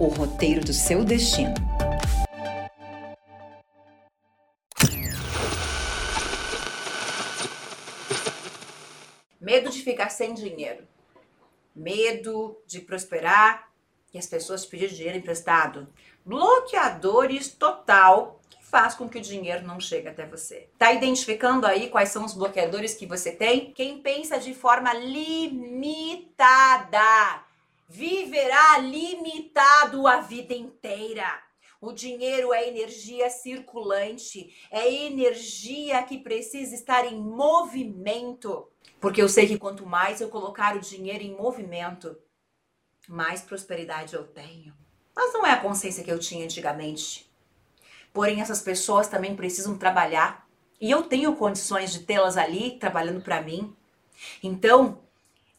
o roteiro do seu destino. Medo de ficar sem dinheiro. Medo de prosperar e as pessoas pedirem dinheiro emprestado. Bloqueadores total que faz com que o dinheiro não chegue até você. Tá identificando aí quais são os bloqueadores que você tem? Quem pensa de forma limitada viverá limitado a vida inteira. O dinheiro é energia circulante, é energia que precisa estar em movimento. Porque eu sei que quanto mais eu colocar o dinheiro em movimento, mais prosperidade eu tenho. Mas não é a consciência que eu tinha antigamente. Porém, essas pessoas também precisam trabalhar. E eu tenho condições de tê-las ali trabalhando para mim. Então,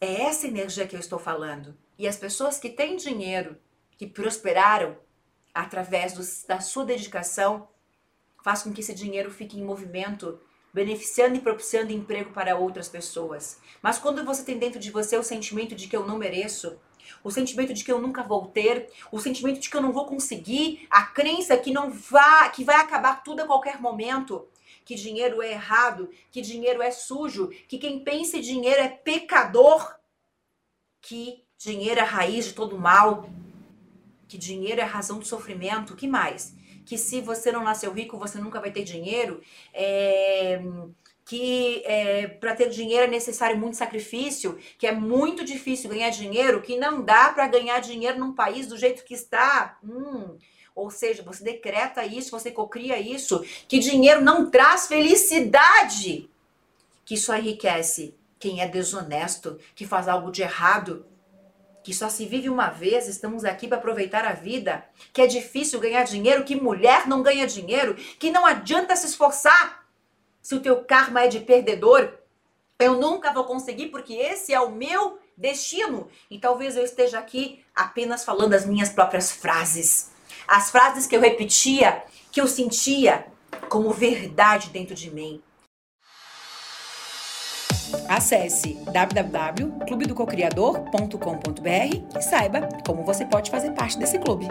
é essa energia que eu estou falando. E as pessoas que têm dinheiro, que prosperaram através do, da sua dedicação, faz com que esse dinheiro fique em movimento beneficiando e propiciando emprego para outras pessoas. Mas quando você tem dentro de você o sentimento de que eu não mereço, o sentimento de que eu nunca vou ter, o sentimento de que eu não vou conseguir, a crença que não vá, que vai acabar tudo a qualquer momento, que dinheiro é errado, que dinheiro é sujo, que quem pensa em dinheiro é pecador, que dinheiro é a raiz de todo mal, que dinheiro é a razão do sofrimento, que mais? que se você não nasceu rico, você nunca vai ter dinheiro, é, que é, para ter dinheiro é necessário muito sacrifício, que é muito difícil ganhar dinheiro, que não dá para ganhar dinheiro num país do jeito que está. Hum, ou seja, você decreta isso, você cocria isso, que dinheiro não traz felicidade, que só enriquece quem é desonesto, que faz algo de errado, que só se vive uma vez, estamos aqui para aproveitar a vida, que é difícil ganhar dinheiro, que mulher não ganha dinheiro, que não adianta se esforçar se o teu karma é de perdedor. Eu nunca vou conseguir porque esse é o meu destino. E talvez eu esteja aqui apenas falando as minhas próprias frases. As frases que eu repetia, que eu sentia como verdade dentro de mim. Acesse www.clubedococriador.com.br e saiba como você pode fazer parte desse clube.